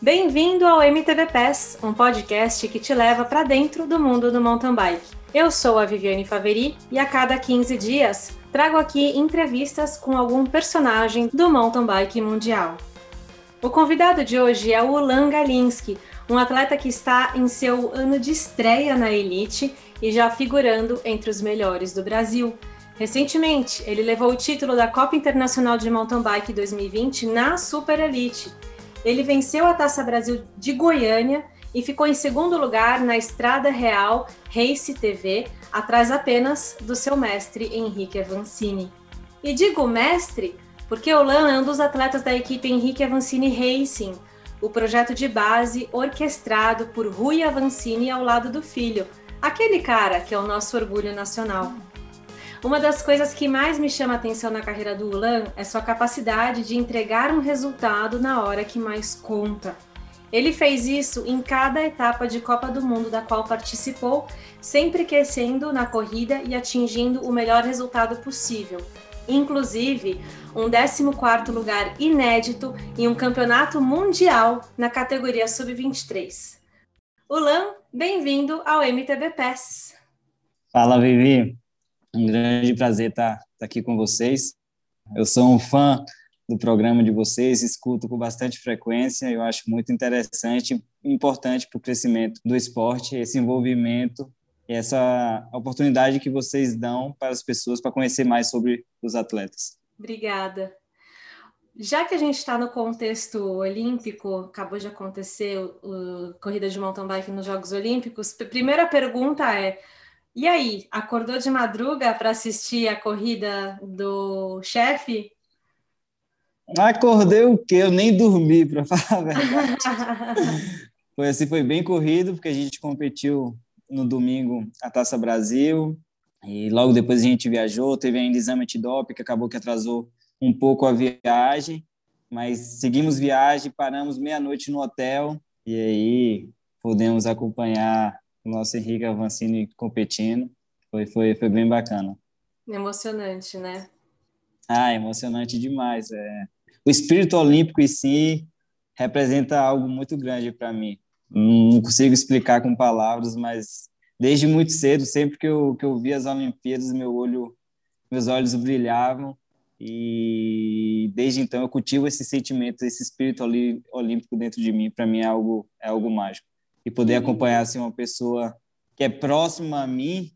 Bem-vindo ao MTV Pass, um podcast que te leva para dentro do mundo do mountain bike. Eu sou a Viviane Faveri e a cada 15 dias trago aqui entrevistas com algum personagem do mountain bike mundial. O convidado de hoje é o Ulan Galinski, um atleta que está em seu ano de estreia na elite e já figurando entre os melhores do Brasil. Recentemente, ele levou o título da Copa Internacional de Mountain Bike 2020 na Super Elite ele venceu a Taça Brasil de Goiânia e ficou em segundo lugar na Estrada Real Race TV, atrás apenas do seu mestre Henrique Avancini. E digo mestre porque o Lan é um dos atletas da equipe Henrique Avancini Racing, o projeto de base orquestrado por Rui Avancini ao lado do filho, aquele cara que é o nosso orgulho nacional. Uma das coisas que mais me chama atenção na carreira do Ulan é sua capacidade de entregar um resultado na hora que mais conta. Ele fez isso em cada etapa de Copa do Mundo da qual participou, sempre crescendo na corrida e atingindo o melhor resultado possível. Inclusive, um 14º lugar inédito em um campeonato mundial na categoria sub-23. Ulan, bem-vindo ao MTB PES. Fala, Vivi. Um grande prazer estar, estar aqui com vocês. Eu sou um fã do programa de vocês, escuto com bastante frequência. Eu acho muito interessante e importante para o crescimento do esporte, esse envolvimento e essa oportunidade que vocês dão para as pessoas para conhecer mais sobre os atletas. Obrigada. Já que a gente está no contexto olímpico, acabou de acontecer a corrida de mountain bike nos Jogos Olímpicos, a primeira pergunta é: e aí, acordou de madruga para assistir a corrida do chefe? Acordei o quê? Eu nem dormi, para falar a verdade. foi assim, foi bem corrido, porque a gente competiu no domingo a Taça Brasil, e logo depois a gente viajou, teve ainda exame antidoping, que acabou que atrasou um pouco a viagem, mas seguimos viagem, paramos meia-noite no hotel, e aí pudemos acompanhar nosso Henrique Avancini competindo. Foi, foi, foi bem bacana. Emocionante, né? Ah, emocionante demais. É. O espírito olímpico em si representa algo muito grande para mim. Não consigo explicar com palavras, mas desde muito cedo, sempre que eu, que eu via as Olimpíadas, meu olho, meus olhos brilhavam e desde então eu cultivo esse sentimento, esse espírito olímpico dentro de mim. Para mim é algo é algo mágico e poder acompanhar assim uma pessoa que é próxima a mim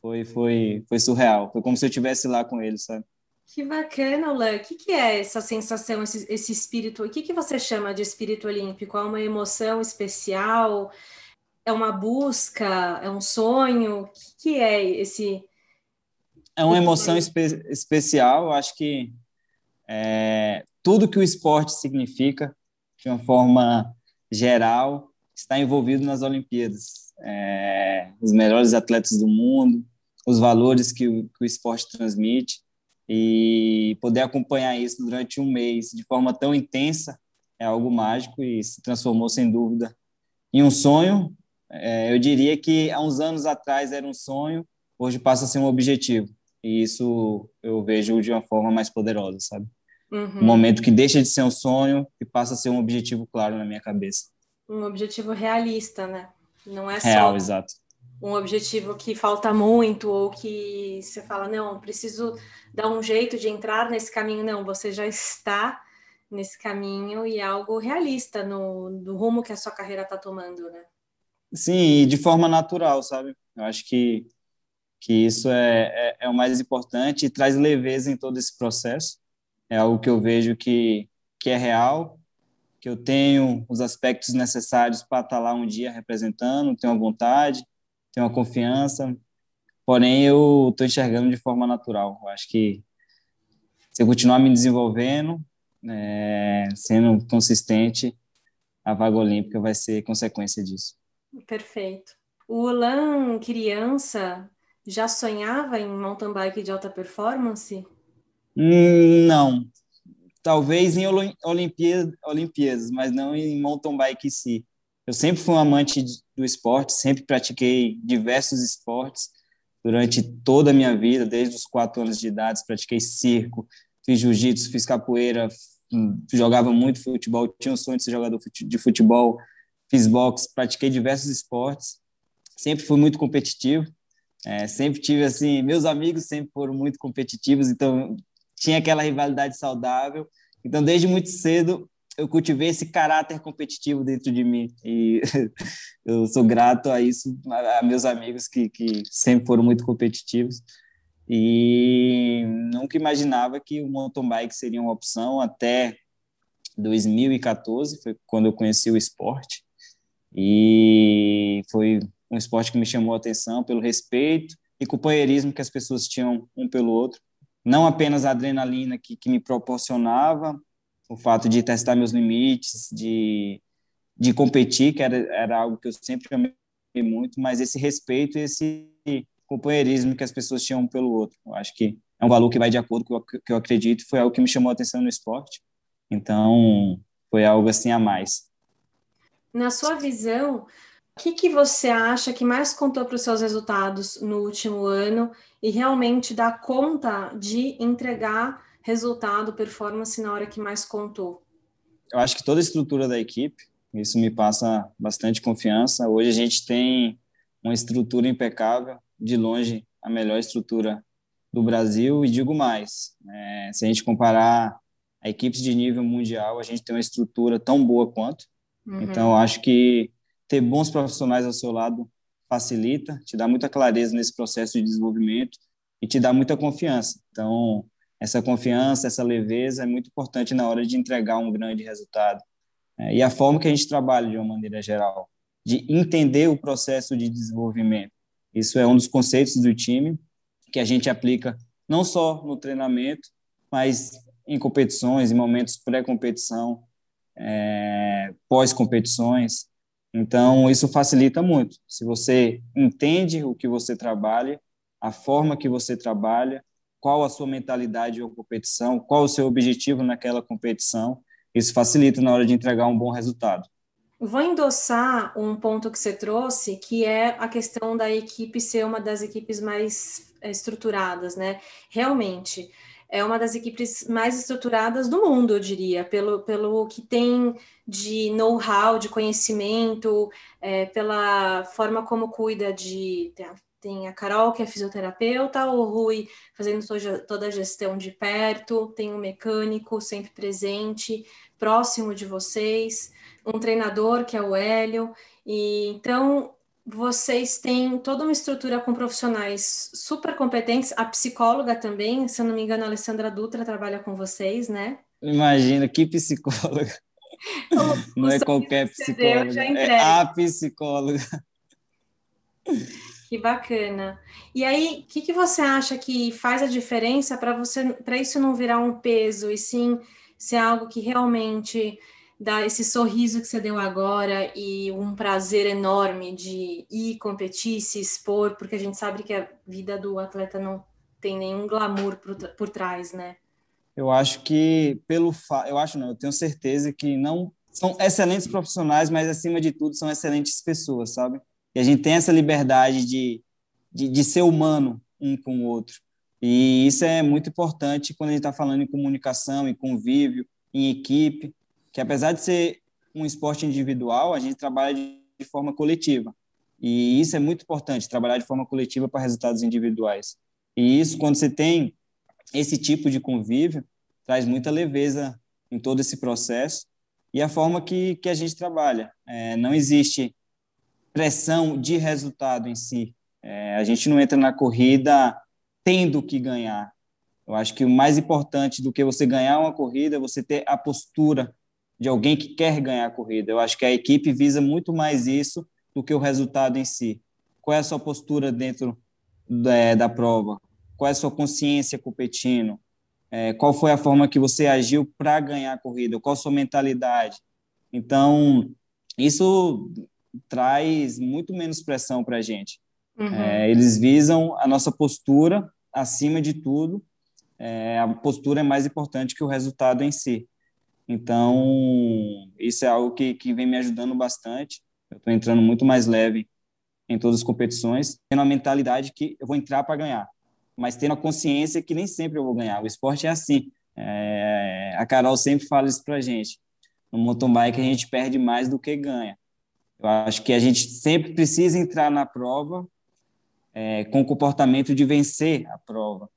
foi foi foi surreal. Foi como se eu estivesse lá com ele, sabe? Que bacana, Lan. O que, que é essa sensação, esse, esse espírito? O que, que você chama de espírito olímpico? É uma emoção especial? É uma busca? É um sonho? O que, que é esse? É uma emoção espe especial. Eu acho que é, tudo que o esporte significa, de uma forma geral, está envolvido nas Olimpíadas. É, os melhores atletas do mundo, os valores que o, que o esporte transmite e poder acompanhar isso durante um mês de forma tão intensa é algo mágico e se transformou sem dúvida em um sonho. É, eu diria que há uns anos atrás era um sonho, hoje passa a ser um objetivo. E isso eu vejo de uma forma mais poderosa, sabe? Uhum. Um momento que deixa de ser um sonho e passa a ser um objetivo claro na minha cabeça um objetivo realista, né? Não é Real, só exato. um objetivo que falta muito ou que você fala, não, preciso dar um jeito de entrar nesse caminho. Não, você já está nesse caminho e é algo realista no, no rumo que a sua carreira está tomando, né? Sim, e de forma natural, sabe? Eu acho que, que isso é, é, é o mais importante e traz leveza em todo esse processo. É algo que eu vejo que, que é real que eu tenho os aspectos necessários para estar lá um dia representando, tenho a vontade, tenho a confiança, porém eu estou enxergando de forma natural. Eu acho que se eu continuar me desenvolvendo, é, sendo consistente, a vaga olímpica vai ser consequência disso. Perfeito. O Ulan, criança, já sonhava em mountain bike de alta performance? Hum, não, talvez em Olimpíadas, Olimpíadas, mas não em mountain bike em si. Eu sempre fui um amante do esporte, sempre pratiquei diversos esportes durante toda a minha vida, desde os quatro anos de idade, pratiquei circo, fiz jiu-jitsu, fiz capoeira, jogava muito futebol, tinha o sonho de ser jogador de futebol, fiz boxe, pratiquei diversos esportes, sempre fui muito competitivo, é, sempre tive assim, meus amigos sempre foram muito competitivos, então tinha aquela rivalidade saudável. Então, desde muito cedo, eu cultivei esse caráter competitivo dentro de mim. E eu sou grato a isso, a meus amigos que, que sempre foram muito competitivos. E nunca imaginava que o mountain bike seria uma opção até 2014, foi quando eu conheci o esporte. E foi um esporte que me chamou a atenção pelo respeito e companheirismo que as pessoas tinham um pelo outro, não apenas a adrenalina que, que me proporcionava, o fato de testar meus limites, de, de competir, que era, era algo que eu sempre amei muito, mas esse respeito, esse companheirismo que as pessoas tinham pelo outro. Eu acho que é um valor que vai de acordo com o que eu acredito, foi algo que me chamou a atenção no esporte. Então, foi algo assim a mais. Na sua visão, o que, que você acha que mais contou para os seus resultados no último ano e realmente dá conta de entregar resultado, performance na hora que mais contou? Eu acho que toda a estrutura da equipe, isso me passa bastante confiança. Hoje a gente tem uma estrutura impecável, de longe a melhor estrutura do Brasil e digo mais, é, se a gente comparar a equipes de nível mundial, a gente tem uma estrutura tão boa quanto. Uhum. Então, acho que ter bons profissionais ao seu lado facilita, te dá muita clareza nesse processo de desenvolvimento e te dá muita confiança. Então, essa confiança, essa leveza é muito importante na hora de entregar um grande resultado. É, e a forma que a gente trabalha de uma maneira geral, de entender o processo de desenvolvimento. Isso é um dos conceitos do time que a gente aplica não só no treinamento, mas em competições, em momentos pré-competição, é, pós-competições. Então, isso facilita muito. Se você entende o que você trabalha, a forma que você trabalha, qual a sua mentalidade ou competição, qual o seu objetivo naquela competição. Isso facilita na hora de entregar um bom resultado. Vou endossar um ponto que você trouxe, que é a questão da equipe ser uma das equipes mais eh, estruturadas, né? Realmente, é uma das equipes mais estruturadas do mundo, eu diria, pelo, pelo que tem de know-how, de conhecimento, é, pela forma como cuida de tem a Carol, que é fisioterapeuta, o Rui fazendo toda a gestão de perto, tem um mecânico sempre presente, próximo de vocês, um treinador, que é o Hélio. E então vocês têm toda uma estrutura com profissionais super competentes, a psicóloga também, se eu não me engano, a Alessandra Dutra trabalha com vocês, né? Imagina, que psicóloga. O, não é qualquer psicóloga, é a psicóloga. Que bacana. E aí, o que, que você acha que faz a diferença para você, para isso não virar um peso e sim ser algo que realmente dá esse sorriso que você deu agora e um prazer enorme de ir competir, se expor, porque a gente sabe que a vida do atleta não tem nenhum glamour por, por trás, né? Eu acho que pelo fa... eu acho não, eu tenho certeza que não são excelentes profissionais, mas acima de tudo são excelentes pessoas, sabe? E a gente tem essa liberdade de, de, de ser humano um com o outro. E isso é muito importante quando a gente está falando em comunicação, em convívio, em equipe, que apesar de ser um esporte individual, a gente trabalha de, forma coletiva. E isso é muito importante, trabalhar de forma coletiva para resultados individuais. E isso, quando você tem esse tipo de convívio, traz muita leveza em todo esse processo e a forma que, que a gente trabalha. É, não existe pressão de resultado em si. É, a gente não entra na corrida tendo que ganhar. Eu acho que o mais importante do que você ganhar uma corrida é você ter a postura de alguém que quer ganhar a corrida. Eu acho que a equipe visa muito mais isso do que o resultado em si. Qual é a sua postura dentro da, é, da prova? Qual é a sua consciência competindo? É, qual foi a forma que você agiu para ganhar a corrida? Qual a sua mentalidade? Então, isso traz muito menos pressão para a gente. Uhum. É, eles visam a nossa postura acima de tudo. É, a postura é mais importante que o resultado em si. Então, isso é algo que, que vem me ajudando bastante. Eu estou entrando muito mais leve em todas as competições, tendo a mentalidade que eu vou entrar para ganhar, mas tendo a consciência que nem sempre eu vou ganhar. O esporte é assim. É, a Carol sempre fala isso para a gente. No mountain bike a gente perde mais do que ganha. Eu acho que a gente sempre precisa entrar na prova é, com o comportamento de vencer a prova.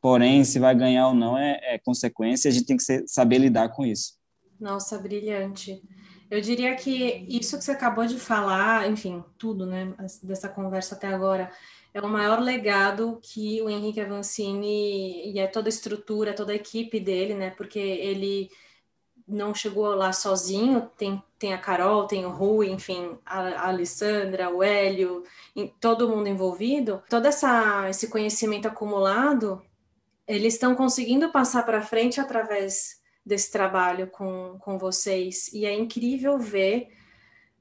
Porém, se vai ganhar ou não é, é consequência, a gente tem que ser, saber lidar com isso. Nossa, brilhante. Eu diria que isso que você acabou de falar, enfim, tudo, né, dessa conversa até agora, é o maior legado que o Henrique Avancini e é toda a estrutura, toda a equipe dele, né, porque ele não chegou lá sozinho, tem, tem a Carol, tem o Rui, enfim, a, a Alessandra, o Hélio, todo mundo envolvido, todo essa, esse conhecimento acumulado, eles estão conseguindo passar para frente através desse trabalho com, com vocês, e é incrível ver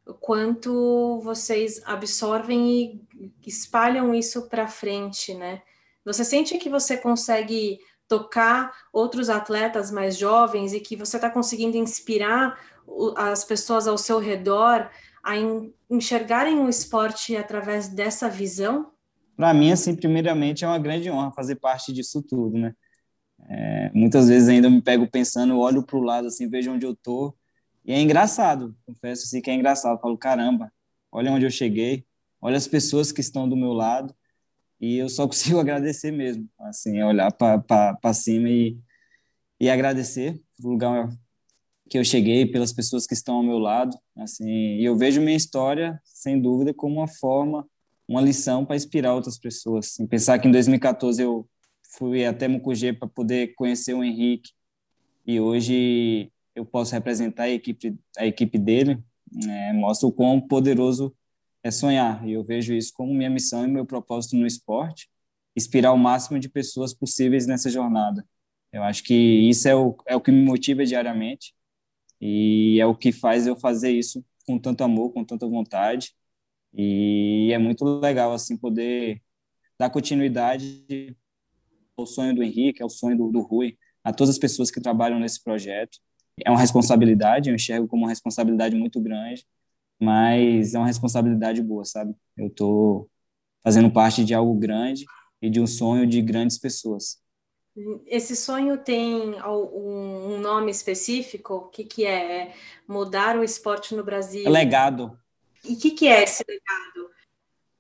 o quanto vocês absorvem e espalham isso para frente, né? Você sente que você consegue tocar outros atletas mais jovens e que você está conseguindo inspirar as pessoas ao seu redor a enxergarem o esporte através dessa visão? Para mim, assim, primeiramente é uma grande honra fazer parte disso tudo, né? É, muitas vezes ainda me pego pensando, olho para o lado, assim, vejo onde eu tô e é engraçado, confesso assim que é engraçado. Eu falo, caramba, olha onde eu cheguei, olha as pessoas que estão do meu lado e eu só consigo agradecer mesmo, assim, é olhar para cima e, e agradecer o lugar que eu cheguei, pelas pessoas que estão ao meu lado, assim, e eu vejo minha história, sem dúvida, como uma forma, uma lição para inspirar outras pessoas. Assim, pensar que em 2014 eu fui até Mucugê para poder conhecer o Henrique, e hoje eu posso representar a equipe, a equipe dele, é, mostra o quão poderoso é sonhar. E eu vejo isso como minha missão e meu propósito no esporte, inspirar o máximo de pessoas possíveis nessa jornada. Eu acho que isso é o, é o que me motiva diariamente e é o que faz eu fazer isso com tanto amor, com tanta vontade. E é muito legal assim poder dar continuidade ao sonho do Henrique, ao sonho do, do Rui, a todas as pessoas que trabalham nesse projeto. É uma responsabilidade, eu enxergo como uma responsabilidade muito grande, mas é uma responsabilidade boa, sabe? Eu estou fazendo parte de algo grande e de um sonho de grandes pessoas. Esse sonho tem um nome específico? O que, que é? é mudar o esporte no Brasil? É legado. E o que, que é esse legado?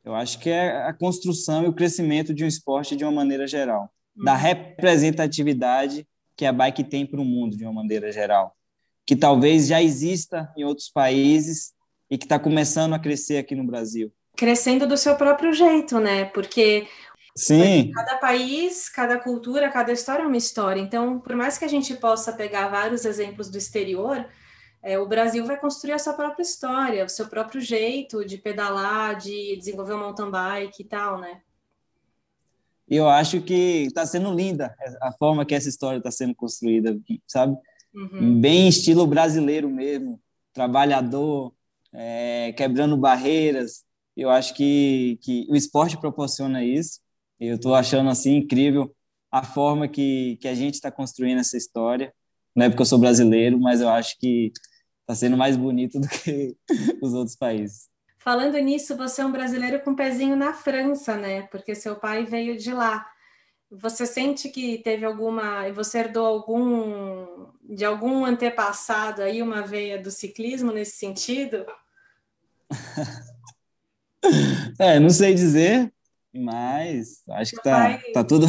Eu acho que é a construção e o crescimento de um esporte de uma maneira geral. Da representatividade que a bike tem para o mundo de uma maneira geral, que talvez já exista em outros países e que está começando a crescer aqui no Brasil. Crescendo do seu próprio jeito, né? Porque Sim. Cada país, cada cultura, cada história é uma história. Então, por mais que a gente possa pegar vários exemplos do exterior, é, o Brasil vai construir a sua própria história, o seu próprio jeito de pedalar, de desenvolver um mountain bike e tal, né? E eu acho que está sendo linda a forma que essa história está sendo construída, sabe? Uhum. Bem estilo brasileiro mesmo, trabalhador, é, quebrando barreiras. Eu acho que, que o esporte proporciona isso. Eu estou achando assim incrível a forma que, que a gente está construindo essa história. Não é porque eu sou brasileiro, mas eu acho que está sendo mais bonito do que os outros países. Falando nisso, você é um brasileiro com um pezinho na França, né? Porque seu pai veio de lá. Você sente que teve alguma, você herdou algum de algum antepassado aí uma veia do ciclismo nesse sentido? é, não sei dizer, mas acho que tá, pai... tá, tudo,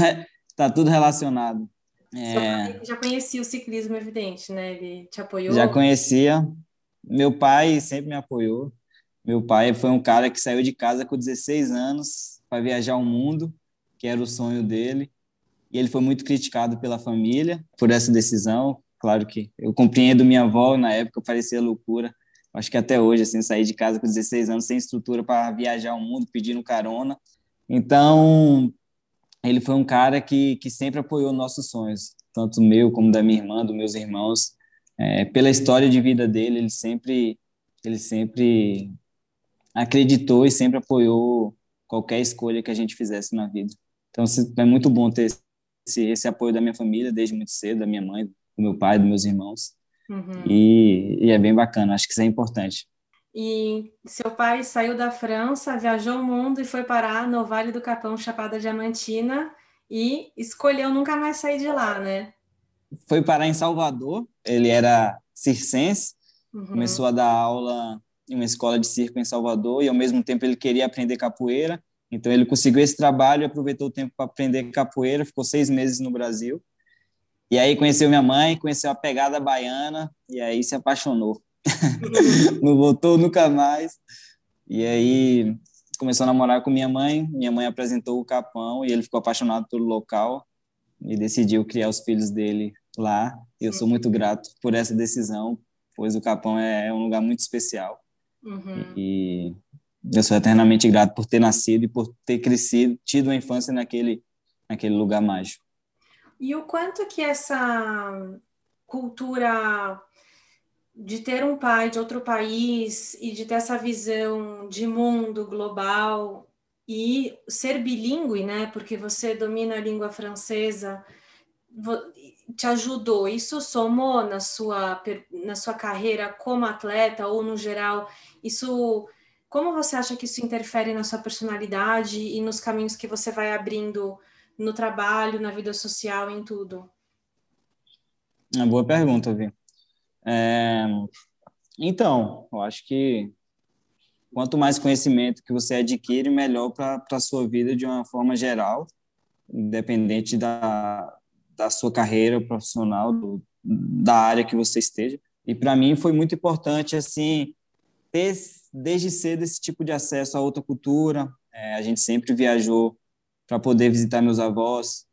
tá tudo relacionado. É... já conhecia o ciclismo, evidente, né? Ele te apoiou? Já conhecia. Meu pai sempre me apoiou. Meu pai foi um cara que saiu de casa com 16 anos para viajar o mundo, que era o sonho dele. E ele foi muito criticado pela família por essa decisão. Claro que eu compreendo minha avó, na época parecia loucura. Acho que até hoje, assim, sair de casa com 16 anos sem estrutura para viajar o mundo, pedindo carona. Então, ele foi um cara que, que sempre apoiou nossos sonhos, tanto meu como da minha irmã, dos meus irmãos. É, pela história de vida dele, ele sempre, ele sempre acreditou e sempre apoiou qualquer escolha que a gente fizesse na vida. Então, é muito bom ter esse, esse apoio da minha família desde muito cedo, da minha mãe, do meu pai, dos meus irmãos. Uhum. E, e é bem bacana, acho que isso é importante. E seu pai saiu da França, viajou o mundo e foi parar no Vale do Capão, Chapada Diamantina, e escolheu nunca mais sair de lá, né? foi parar em Salvador. Ele era circense, uhum. começou a dar aula em uma escola de circo em Salvador e ao mesmo tempo ele queria aprender capoeira. Então ele conseguiu esse trabalho, aproveitou o tempo para aprender capoeira, ficou seis meses no Brasil. E aí conheceu minha mãe, conheceu a pegada baiana e aí se apaixonou. não voltou nunca mais. E aí começou a namorar com minha mãe. Minha mãe apresentou o Capão e ele ficou apaixonado pelo local e decidiu criar os filhos dele lá. Eu sou muito grato por essa decisão, pois o Capão é um lugar muito especial. Uhum. E eu sou eternamente grato por ter nascido e por ter crescido, tido uma infância naquele, naquele lugar mágico. E o quanto que essa cultura de ter um pai de outro país e de ter essa visão de mundo global e ser bilíngue, né? Porque você domina a língua francesa, te ajudou? Isso somou na sua na sua carreira como atleta ou no geral? Isso como você acha que isso interfere na sua personalidade e nos caminhos que você vai abrindo no trabalho, na vida social, em tudo? Uma boa pergunta, Vi. É... Então, eu acho que quanto mais conhecimento que você adquire, melhor para a sua vida de uma forma geral, independente da, da sua carreira profissional, do, da área que você esteja. E para mim foi muito importante, assim, ter desde cedo esse tipo de acesso a outra cultura. É, a gente sempre viajou para poder visitar meus avós,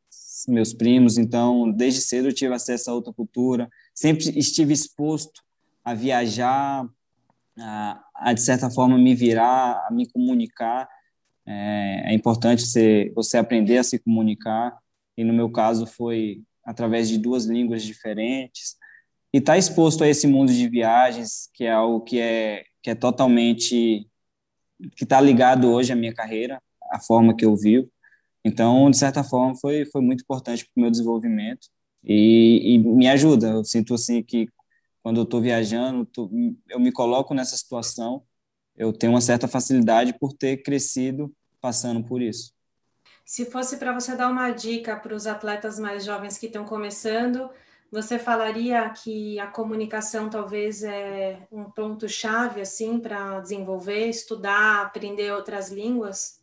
meus primos, então desde cedo eu tive acesso a outra cultura. Sempre estive exposto a viajar, a, a de certa forma me virar, a me comunicar. É, é importante você, você aprender a se comunicar. E no meu caso foi através de duas línguas diferentes e estar tá exposto a esse mundo de viagens, que é algo que é que é totalmente que está ligado hoje à minha carreira, a forma que eu vivo. Então, de certa forma, foi foi muito importante para o meu desenvolvimento e, e, me ajuda. Eu sinto assim que quando eu estou viajando, tô, eu me coloco nessa situação, eu tenho uma certa facilidade por ter crescido passando por isso. Se fosse para você dar uma dica para os atletas mais jovens que estão começando, você falaria que a comunicação talvez é um ponto chave assim para desenvolver, estudar, aprender outras línguas?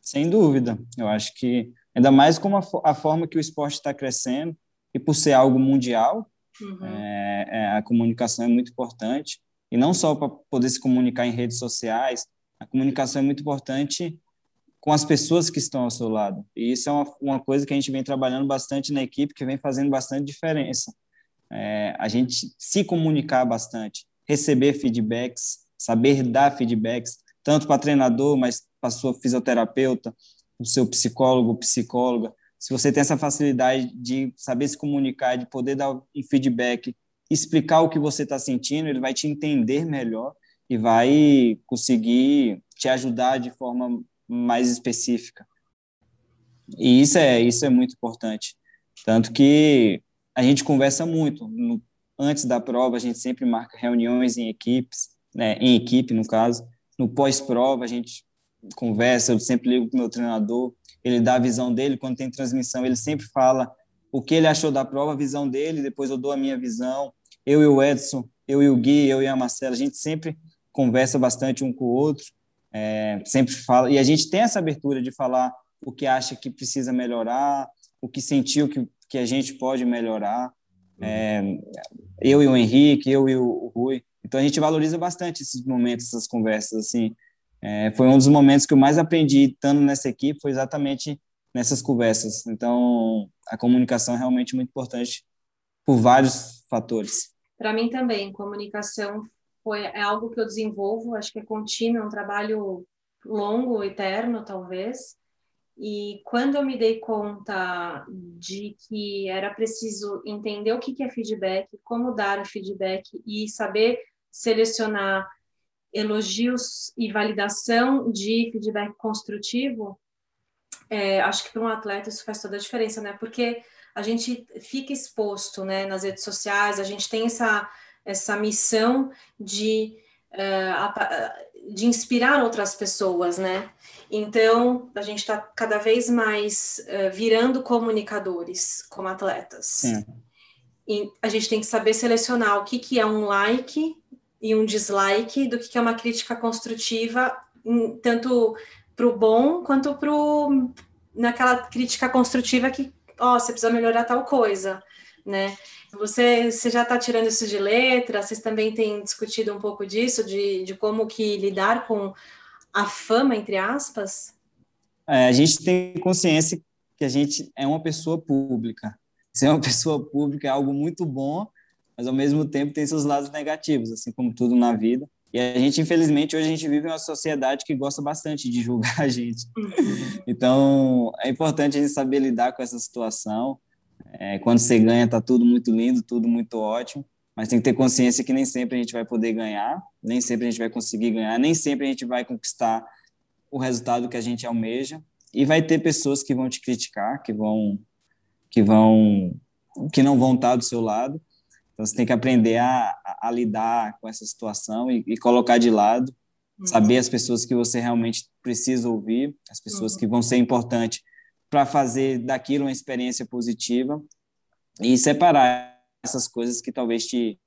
Sem dúvida. Eu acho que ainda mais como a, a forma que o esporte está crescendo e por ser algo mundial, uhum. é, é, a comunicação é muito importante e não só para poder se comunicar em redes sociais. A comunicação é muito importante com as pessoas que estão ao seu lado. E isso é uma, uma coisa que a gente vem trabalhando bastante na equipe, que vem fazendo bastante diferença. É, a gente se comunicar bastante, receber feedbacks, saber dar feedbacks, tanto para treinador, mas para sua fisioterapeuta, o seu psicólogo, psicóloga. Se você tem essa facilidade de saber se comunicar, de poder dar um feedback, explicar o que você está sentindo, ele vai te entender melhor e vai conseguir te ajudar de forma mais específica. E isso é, isso é muito importante. Tanto que a gente conversa muito. No, antes da prova, a gente sempre marca reuniões em equipes, né, em equipe, no caso. No pós-prova, a gente conversa, eu sempre ligo para o meu treinador, ele dá a visão dele. Quando tem transmissão, ele sempre fala o que ele achou da prova, a visão dele, depois eu dou a minha visão. Eu e o Edson, eu e o Gui, eu e a Marcela, a gente sempre conversa bastante um com o outro é, sempre fala, e a gente tem essa abertura de falar o que acha que precisa melhorar, o que sentiu que, que a gente pode melhorar. É, eu e o Henrique, eu e o Rui. Então a gente valoriza bastante esses momentos, essas conversas. Assim, é, foi um dos momentos que eu mais aprendi estando nessa equipe, foi exatamente nessas conversas. Então a comunicação é realmente muito importante por vários fatores. Para mim também, comunicação foi, é algo que eu desenvolvo, acho que é contínuo, é um trabalho longo, eterno, talvez. E quando eu me dei conta de que era preciso entender o que é feedback, como dar feedback e saber selecionar elogios e validação de feedback construtivo, é, acho que para um atleta isso faz toda a diferença, né? Porque a gente fica exposto, né, nas redes sociais, a gente tem essa essa missão de, uh, de inspirar outras pessoas, né? Então, a gente está cada vez mais uh, virando comunicadores como atletas. Sim. a gente tem que saber selecionar o que, que é um like e um dislike do que, que é uma crítica construtiva, tanto para o bom quanto para naquela crítica construtiva que, ó, oh, você precisa melhorar tal coisa, né? Você, você já está tirando isso de letra? Vocês também têm discutido um pouco disso, de, de como que lidar com a fama, entre aspas? É, a gente tem consciência que a gente é uma pessoa pública. Ser uma pessoa pública é algo muito bom, mas ao mesmo tempo tem seus lados negativos, assim como tudo na vida. E a gente, infelizmente, hoje a gente vive em uma sociedade que gosta bastante de julgar a gente. Uhum. Então, é importante a gente saber lidar com essa situação. É, quando você ganha, tá tudo muito lindo, tudo muito ótimo, mas tem que ter consciência que nem sempre a gente vai poder ganhar, nem sempre a gente vai conseguir ganhar, nem sempre a gente vai conquistar o resultado que a gente almeja. E vai ter pessoas que vão te criticar, que vão que vão que não vão estar do seu lado. Então você tem que aprender a, a, a lidar com essa situação e, e colocar de lado, uhum. saber as pessoas que você realmente precisa ouvir, as pessoas uhum. que vão ser importantes para fazer daquilo uma experiência positiva e separar essas coisas que talvez te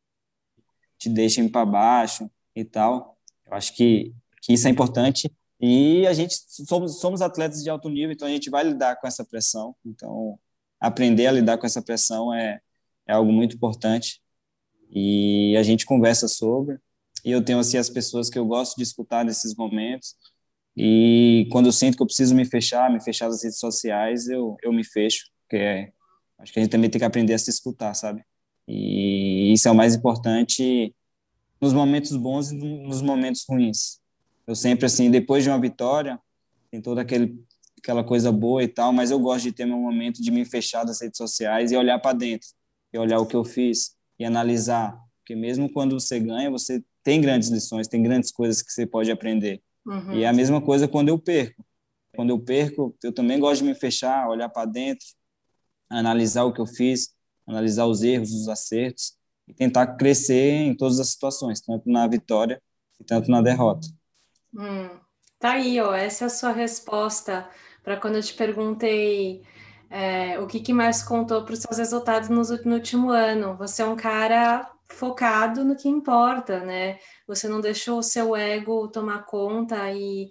te deixem para baixo e tal. Eu acho que, que isso é importante e a gente somos, somos atletas de alto nível, então a gente vai lidar com essa pressão. Então, aprender a lidar com essa pressão é, é algo muito importante. E a gente conversa sobre. E eu tenho assim as pessoas que eu gosto de escutar nesses momentos. E quando eu sinto que eu preciso me fechar, me fechar das redes sociais, eu, eu me fecho, porque é, acho que a gente também tem que aprender a se escutar, sabe? E isso é o mais importante nos momentos bons e nos momentos ruins. Eu sempre, assim, depois de uma vitória, tem toda aquele, aquela coisa boa e tal, mas eu gosto de ter meu momento de me fechar das redes sociais e olhar para dentro, e olhar o que eu fiz e analisar. Porque mesmo quando você ganha, você tem grandes lições, tem grandes coisas que você pode aprender. Uhum. E é a mesma coisa quando eu perco. Quando eu perco, eu também gosto de me fechar, olhar para dentro, analisar o que eu fiz, analisar os erros, os acertos e tentar crescer em todas as situações, tanto na vitória e tanto na derrota. Hum, tá aí, ó. Essa é a sua resposta para quando eu te perguntei é, o que, que mais contou para os seus resultados no, no último ano. Você é um cara focado no que importa, né? Você não deixou o seu ego tomar conta e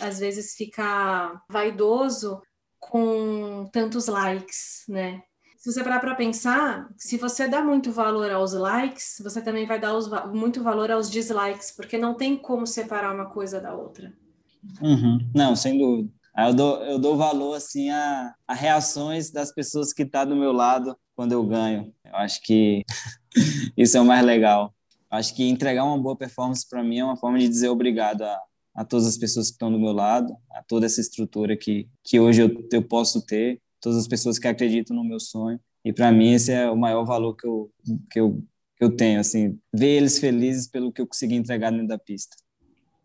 às vezes ficar vaidoso com tantos likes, né? Se você parar para pensar, se você dá muito valor aos likes, você também vai dar os, muito valor aos dislikes, porque não tem como separar uma coisa da outra. Uhum. Não, sem dúvida. Eu dou, eu dou valor assim a, a reações das pessoas que estão tá do meu lado quando eu ganho. Eu acho que isso é o mais legal. Acho que entregar uma boa performance para mim é uma forma de dizer obrigado a, a todas as pessoas que estão do meu lado, a toda essa estrutura que, que hoje eu, eu posso ter todas as pessoas que acreditam no meu sonho. E para mim esse é o maior valor que eu, que eu, que eu tenho, assim, ver eles felizes pelo que eu consegui entregar dentro da pista.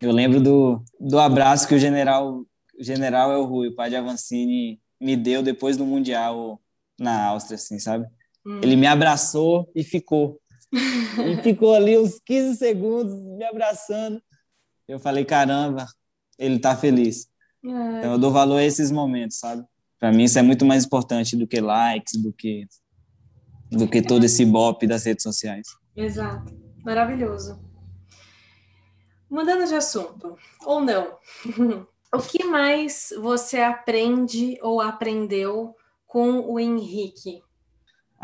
Eu lembro do, do abraço que o general, o general El Rui, o pai de Avancini, me deu depois do Mundial na Áustria, assim, sabe? Hum. Ele me abraçou e ficou. e ficou ali uns 15 segundos me abraçando. Eu falei, caramba, ele tá feliz. É. Então eu dou valor a esses momentos, sabe? Para mim isso é muito mais importante do que likes, do que do que todo esse bop das redes sociais. Exato. Maravilhoso. Mudando de assunto, ou não. o que mais você aprende ou aprendeu com o Henrique?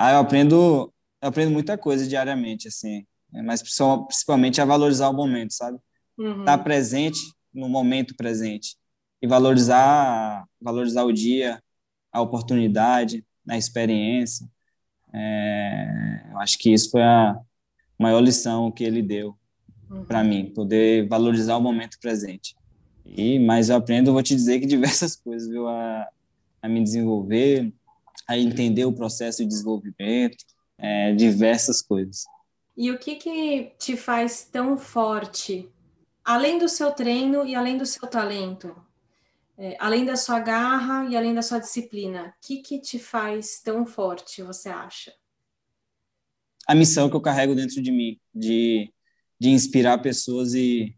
Ah, eu aprendo, eu aprendo muita coisa diariamente, assim, mas principalmente a valorizar o momento, sabe? Uhum. Estar presente no momento presente e valorizar, valorizar o dia, a oportunidade, a experiência. É, eu acho que isso foi a maior lição que ele deu uhum. para mim, poder valorizar o momento presente. E mas eu aprendo, vou te dizer que diversas coisas, viu, a, a me desenvolver, a entender o processo de desenvolvimento, é, diversas coisas. E o que que te faz tão forte, além do seu treino e além do seu talento? é, além da sua garra e além da sua disciplina, o que, que te faz tão forte, você acha? A missão que eu carrego dentro de mim, de, de inspirar pessoas e,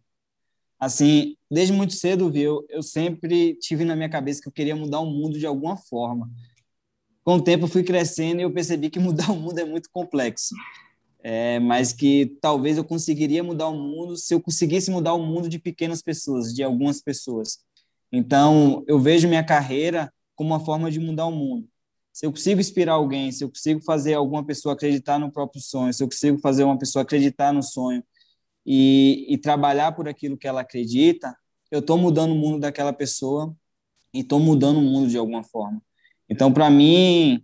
assim, desde muito cedo, viu, eu sempre tive na minha cabeça que eu queria mudar o mundo de alguma forma. Com o tempo eu fui crescendo e eu percebi que mudar o mundo é muito complexo. É, mas que talvez eu conseguiria mudar o mundo se eu conseguisse mudar o mundo de pequenas pessoas, de algumas pessoas. Então, eu vejo minha carreira como uma forma de mudar o mundo. Se eu consigo inspirar alguém, se eu consigo fazer alguma pessoa acreditar no próprio sonho, se eu consigo fazer uma pessoa acreditar no sonho e, e trabalhar por aquilo que ela acredita, eu estou mudando o mundo daquela pessoa e estou mudando o mundo de alguma forma. Então, para mim,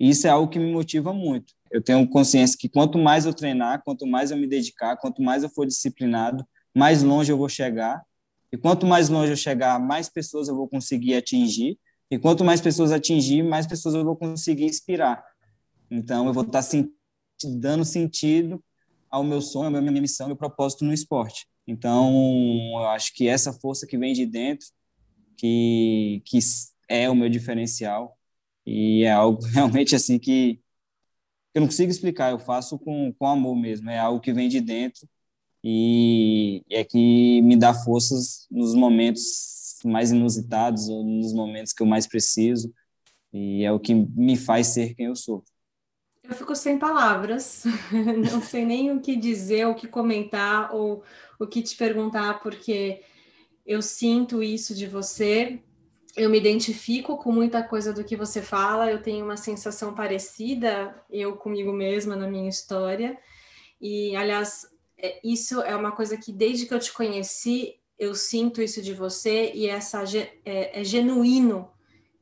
isso é algo que me motiva muito. Eu tenho consciência que quanto mais eu treinar, quanto mais eu me dedicar, quanto mais eu for disciplinado, mais longe eu vou chegar. E quanto mais longe eu chegar, mais pessoas eu vou conseguir atingir. E quanto mais pessoas atingir, mais pessoas eu vou conseguir inspirar. Então, eu vou estar dando sentido ao meu sonho, à minha missão, ao meu propósito no esporte. Então, eu acho que essa força que vem de dentro, que, que é o meu diferencial. E é algo realmente assim que eu não consigo explicar, eu faço com, com amor mesmo, é algo que vem de dentro. E é que me dá forças nos momentos mais inusitados ou nos momentos que eu mais preciso. E é o que me faz ser quem eu sou. Eu fico sem palavras, não sei nem o que dizer, o que comentar ou o que te perguntar, porque eu sinto isso de você eu me identifico com muita coisa do que você fala, eu tenho uma sensação parecida, eu comigo mesma, na minha história. E, aliás, é, isso é uma coisa que desde que eu te conheci, eu sinto isso de você e essa é, é genuíno,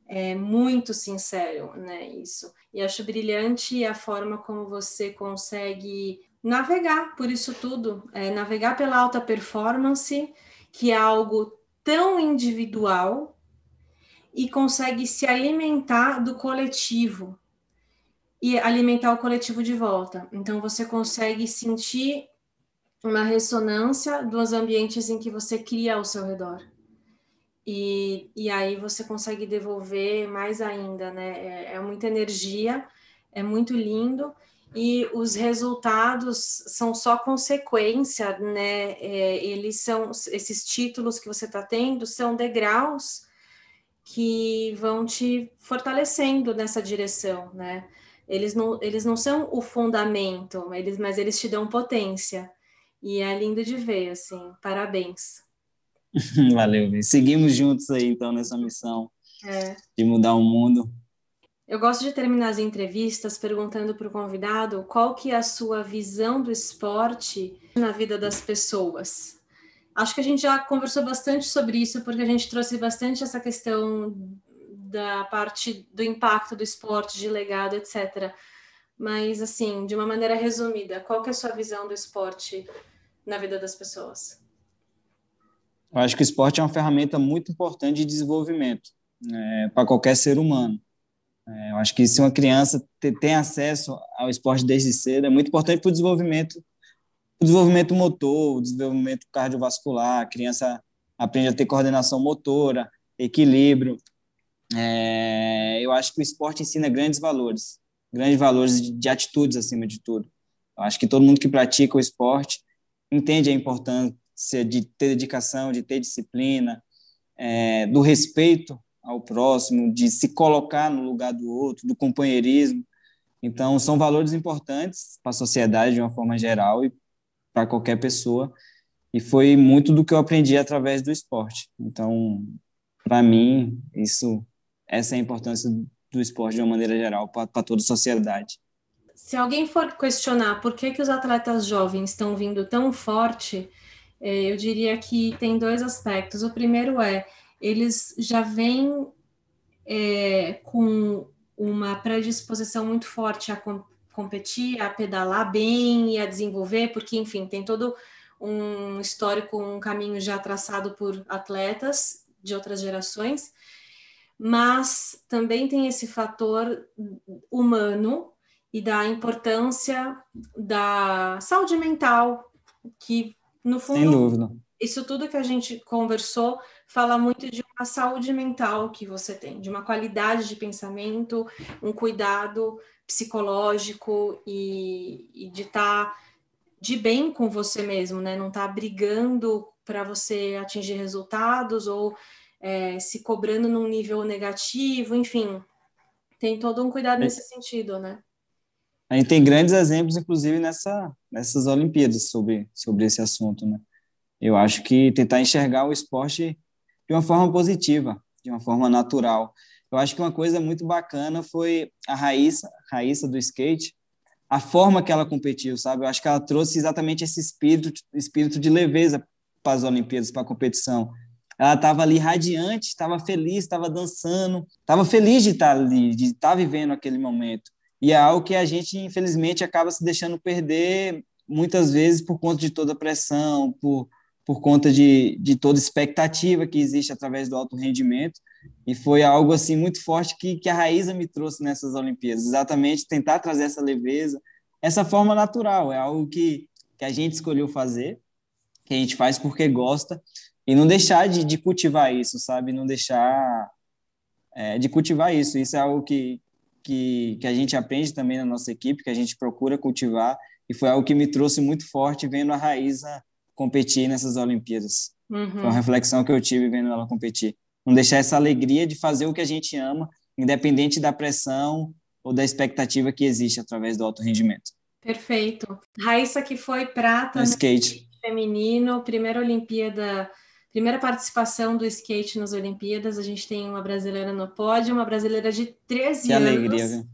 é muito sincero, né? Isso. E acho brilhante a forma como você consegue navegar por isso tudo, é, navegar pela alta performance, que é algo tão individual e consegue se alimentar do coletivo e alimentar o coletivo de volta. Então você consegue sentir uma ressonância dos ambientes em que você cria ao seu redor. E, e aí você consegue devolver mais ainda, né? É, é muita energia, é muito lindo e os resultados são só consequência, né? É, eles são esses títulos que você está tendo são degraus que vão te fortalecendo nessa direção, né? Eles não, eles não são o fundamento, eles, mas eles te dão potência. E é lindo de ver, assim. Parabéns. Valeu, seguimos juntos aí, então, nessa missão é. de mudar o mundo. Eu gosto de terminar as entrevistas perguntando para o convidado qual que é a sua visão do esporte na vida das pessoas. Acho que a gente já conversou bastante sobre isso, porque a gente trouxe bastante essa questão da parte do impacto do esporte, de legado, etc. Mas, assim, de uma maneira resumida, qual que é a sua visão do esporte na vida das pessoas? Eu acho que o esporte é uma ferramenta muito importante de desenvolvimento né, para qualquer ser humano. É, eu acho que se uma criança tem acesso ao esporte desde cedo, é muito importante para o desenvolvimento o desenvolvimento motor, o desenvolvimento cardiovascular, a criança aprende a ter coordenação motora, equilíbrio. É, eu acho que o esporte ensina grandes valores, grandes valores de, de atitudes acima de tudo. Eu acho que todo mundo que pratica o esporte entende a importância de ter dedicação, de ter disciplina, é, do respeito ao próximo, de se colocar no lugar do outro, do companheirismo. Então, são valores importantes para a sociedade de uma forma geral e para qualquer pessoa. E foi muito do que eu aprendi através do esporte. Então, para mim, isso essa é a importância do esporte de uma maneira geral para toda a sociedade. Se alguém for questionar por que, que os atletas jovens estão vindo tão forte, é, eu diria que tem dois aspectos. O primeiro é, eles já vêm é, com uma predisposição muito forte a competir, a pedalar bem e a desenvolver, porque, enfim, tem todo um histórico, um caminho já traçado por atletas de outras gerações, mas também tem esse fator humano e da importância da saúde mental, que, no fundo, isso tudo que a gente conversou fala muito de uma saúde mental que você tem, de uma qualidade de pensamento, um cuidado psicológico e, e de estar tá de bem com você mesmo, né? Não estar tá brigando para você atingir resultados ou é, se cobrando num nível negativo, enfim. Tem todo um cuidado nesse sentido, né? A gente tem grandes exemplos, inclusive, nessa, nessas Olimpíadas sobre, sobre esse assunto, né? Eu acho que tentar enxergar o esporte de uma forma positiva, de uma forma natural. Eu acho que uma coisa muito bacana foi a Raíssa, Raíssa do skate, a forma que ela competiu, sabe? Eu acho que ela trouxe exatamente esse espírito, espírito de leveza para as Olimpíadas, para a competição. Ela estava ali radiante, estava feliz, estava dançando, estava feliz de estar ali, de estar vivendo aquele momento. E é algo que a gente, infelizmente, acaba se deixando perder muitas vezes por conta de toda a pressão, por, por conta de, de toda expectativa que existe através do alto rendimento. E foi algo assim muito forte que, que a Raíza me trouxe nessas Olimpíadas, exatamente tentar trazer essa leveza, essa forma natural, é algo que, que a gente escolheu fazer, que a gente faz porque gosta, e não deixar de, de cultivar isso, sabe? Não deixar é, de cultivar isso. Isso é algo que, que, que a gente aprende também na nossa equipe, que a gente procura cultivar, e foi algo que me trouxe muito forte vendo a Raíza competir nessas Olimpíadas. Uhum. Foi uma reflexão que eu tive vendo ela competir. Não deixar essa alegria de fazer o que a gente ama, independente da pressão ou da expectativa que existe através do alto rendimento. Perfeito. Raíssa que foi prata no skate feminino, primeira Olimpíada Primeira participação do skate nas Olimpíadas, a gente tem uma brasileira no pódio, uma brasileira de 13 que anos. Que alegria, viu?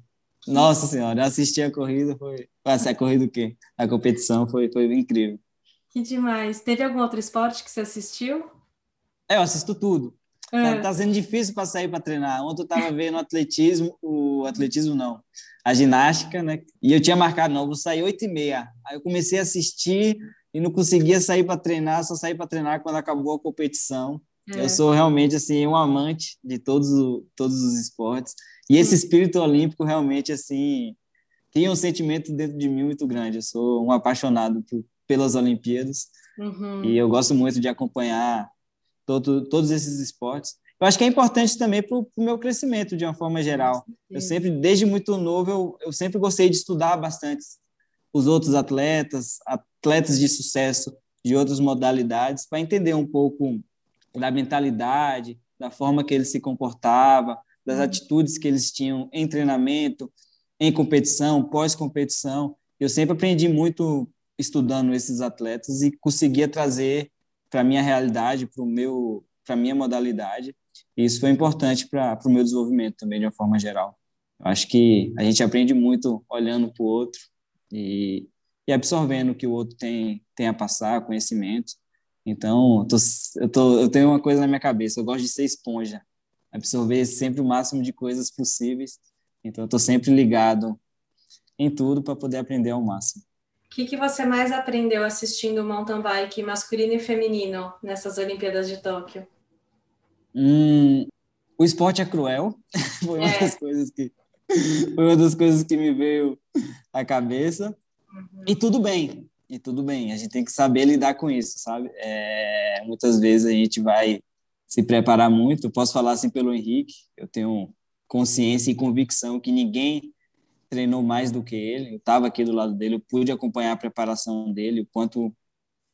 Nossa Senhora, eu assisti a corrida, foi. Nossa, a corrida o quê? A competição foi, foi incrível. Que demais. Teve algum outro esporte que você assistiu? É, eu assisto tudo. É. Tá, sendo difícil para sair para treinar. Ontem eu estava vendo atletismo, o atletismo não, a ginástica, né? E eu tinha marcado, não, vou sair 8 e meia. Aí eu comecei a assistir, e não conseguia sair para treinar, só saí para treinar quando acabou a competição. É. Eu sou realmente assim um amante de todos, todos os esportes e esse espírito olímpico realmente assim tem um sentimento dentro de mim muito grande. Eu sou um apaixonado por, pelas Olimpíadas uhum. e eu gosto muito de acompanhar todo, todos esses esportes. Eu acho que é importante também para o meu crescimento de uma forma geral. Eu sempre, desde muito novo, eu, eu sempre gostei de estudar bastante os outros atletas, atletas de sucesso de outras modalidades, para entender um pouco da mentalidade, da forma que eles se comportavam, das uhum. atitudes que eles tinham em treinamento, em competição, pós-competição. Eu sempre aprendi muito estudando esses atletas e conseguia trazer para minha realidade, para meu para minha modalidade. E isso foi importante para o meu desenvolvimento também, de uma forma geral. Eu acho que a gente aprende muito olhando para o outro e, e absorvendo o que o outro tem, tem a passar, conhecimento. Então, tô, eu, tô, eu tenho uma coisa na minha cabeça, eu gosto de ser esponja, absorver sempre o máximo de coisas possíveis. Então, eu estou sempre ligado em tudo para poder aprender ao máximo. O que, que você mais aprendeu assistindo mountain bike masculino e feminino nessas Olimpíadas de Tóquio? Hum, o esporte é cruel. Foi uma é. das coisas que foi uma das coisas que me veio à cabeça. Uhum. E tudo bem, e tudo bem. A gente tem que saber lidar com isso, sabe? É, muitas vezes a gente vai se preparar muito. Eu posso falar assim pelo Henrique, eu tenho consciência e convicção que ninguém treinou mais do que ele. Eu estava aqui do lado dele, eu pude acompanhar a preparação dele, o quanto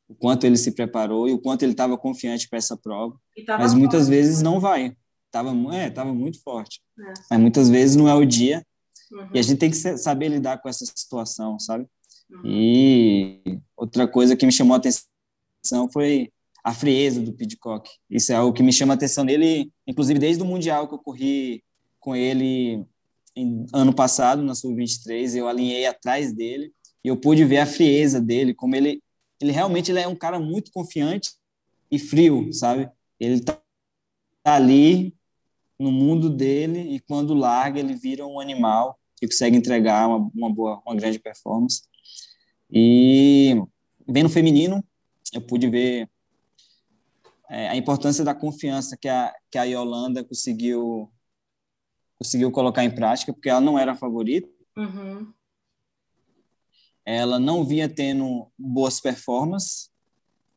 o quanto ele se preparou e o quanto ele estava confiante para essa prova. Mas muitas forte. vezes não vai. Tava, é, tava muito forte. É. Mas muitas vezes não é o dia. Uhum. E a gente tem que saber lidar com essa situação, sabe? Uhum. E outra coisa que me chamou a atenção foi a frieza do Pidcock. Isso é algo que me chama a atenção nele, inclusive desde o Mundial que eu corri com ele ano passado, na Sub-23, eu alinhei atrás dele e eu pude ver a frieza dele, como ele, ele realmente ele é um cara muito confiante e frio, sabe? Ele tá ali no mundo dele e quando larga ele vira um animal que consegue entregar uma, uma boa, uma grande performance. E bem no feminino, eu pude ver é, a importância da confiança que a, que a Yolanda conseguiu conseguiu colocar em prática, porque ela não era a favorita. Uhum. Ela não vinha tendo boas performances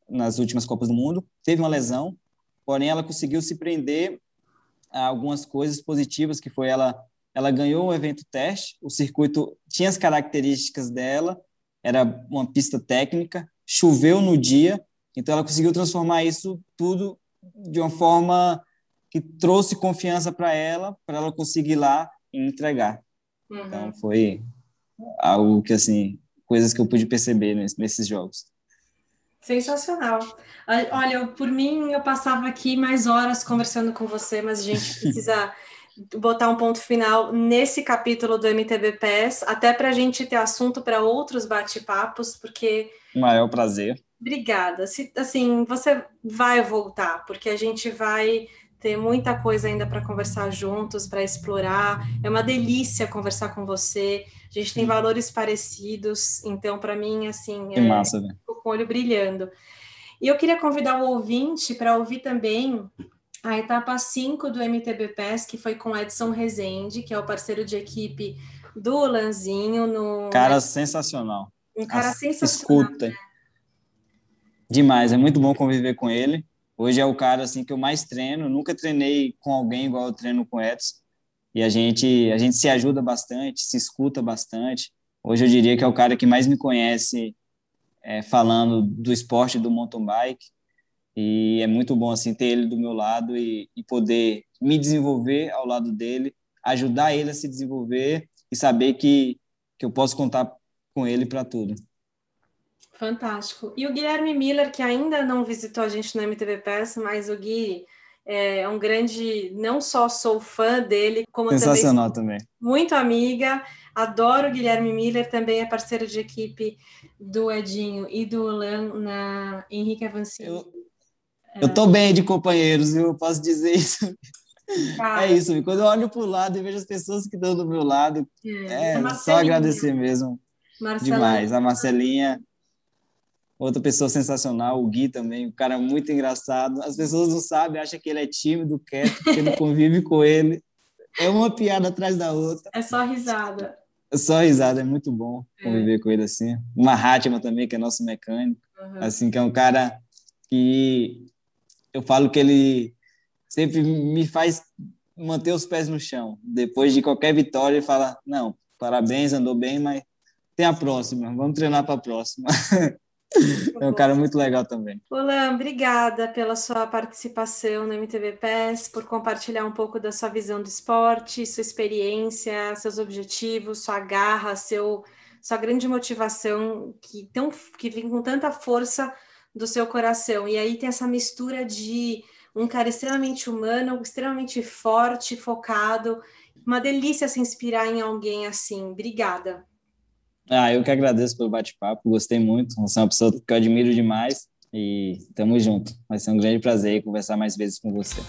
nas últimas Copas do Mundo. Teve uma lesão, porém ela conseguiu se prender algumas coisas positivas, que foi ela ela ganhou um evento teste, o circuito tinha as características dela, era uma pista técnica, choveu no dia, então ela conseguiu transformar isso tudo de uma forma que trouxe confiança para ela, para ela conseguir lá em entregar. Uhum. Então foi algo que assim, coisas que eu pude perceber nesses jogos. Sensacional. Olha, por mim, eu passava aqui mais horas conversando com você, mas a gente precisa botar um ponto final nesse capítulo do MTB PES, até para a gente ter assunto para outros bate-papos, porque. Maior prazer. Obrigada. Se, assim, você vai voltar, porque a gente vai ter muita coisa ainda para conversar juntos, para explorar. É uma delícia conversar com você. A gente tem valores parecidos, então para mim assim, que é, massa, né? com o olho brilhando. E eu queria convidar o ouvinte para ouvir também a etapa 5 do MTB PES, que foi com Edson Rezende, que é o parceiro de equipe do Lanzinho no Cara sensacional. Um cara As, sensacional. Escuta. Né? Demais, é muito bom conviver com ele. Hoje é o cara assim que eu mais treino. Nunca treinei com alguém igual eu treino com o Edson. E a gente a gente se ajuda bastante, se escuta bastante. Hoje eu diria que é o cara que mais me conhece é, falando do esporte do mountain bike. E é muito bom assim ter ele do meu lado e, e poder me desenvolver ao lado dele, ajudar ele a se desenvolver e saber que, que eu posso contar com ele para tudo. Fantástico. E o Guilherme Miller, que ainda não visitou a gente no MTV Pass, mas o Gui é um grande, não só sou fã dele, como Sensacional também, também. muito amiga. Adoro o Guilherme Miller, também é parceiro de equipe do Edinho e do Lan na Henrique Avancini. Eu, eu tô bem de companheiros, eu posso dizer isso. Cara, é isso, quando eu olho para o lado e vejo as pessoas que estão do meu lado, é, é só agradecer mesmo. Marcela, Demais. A Marcelinha outra pessoa sensacional, o Gui também, um cara muito engraçado. As pessoas não sabem, acham que ele é tímido, quieto, porque não convive com ele. É uma piada atrás da outra. É só risada. É só risada, é muito bom conviver é. com ele assim. Uma Hatma também, que é nosso mecânico, uhum. assim, que é um cara que eu falo que ele sempre me faz manter os pés no chão. Depois de qualquer vitória, ele fala: Não, parabéns, andou bem, mas tem a próxima, vamos treinar para a próxima. É um cara muito legal também. Olan, obrigada pela sua participação no MTV PES, por compartilhar um pouco da sua visão do esporte, sua experiência, seus objetivos, sua garra, seu, sua grande motivação que, tão, que vem com tanta força do seu coração. E aí tem essa mistura de um cara extremamente humano, extremamente forte, focado. Uma delícia se inspirar em alguém assim. Obrigada. Ah, eu que agradeço pelo bate-papo, gostei muito. Você é uma pessoa que eu admiro demais e tamo junto. Vai ser um grande prazer conversar mais vezes com você.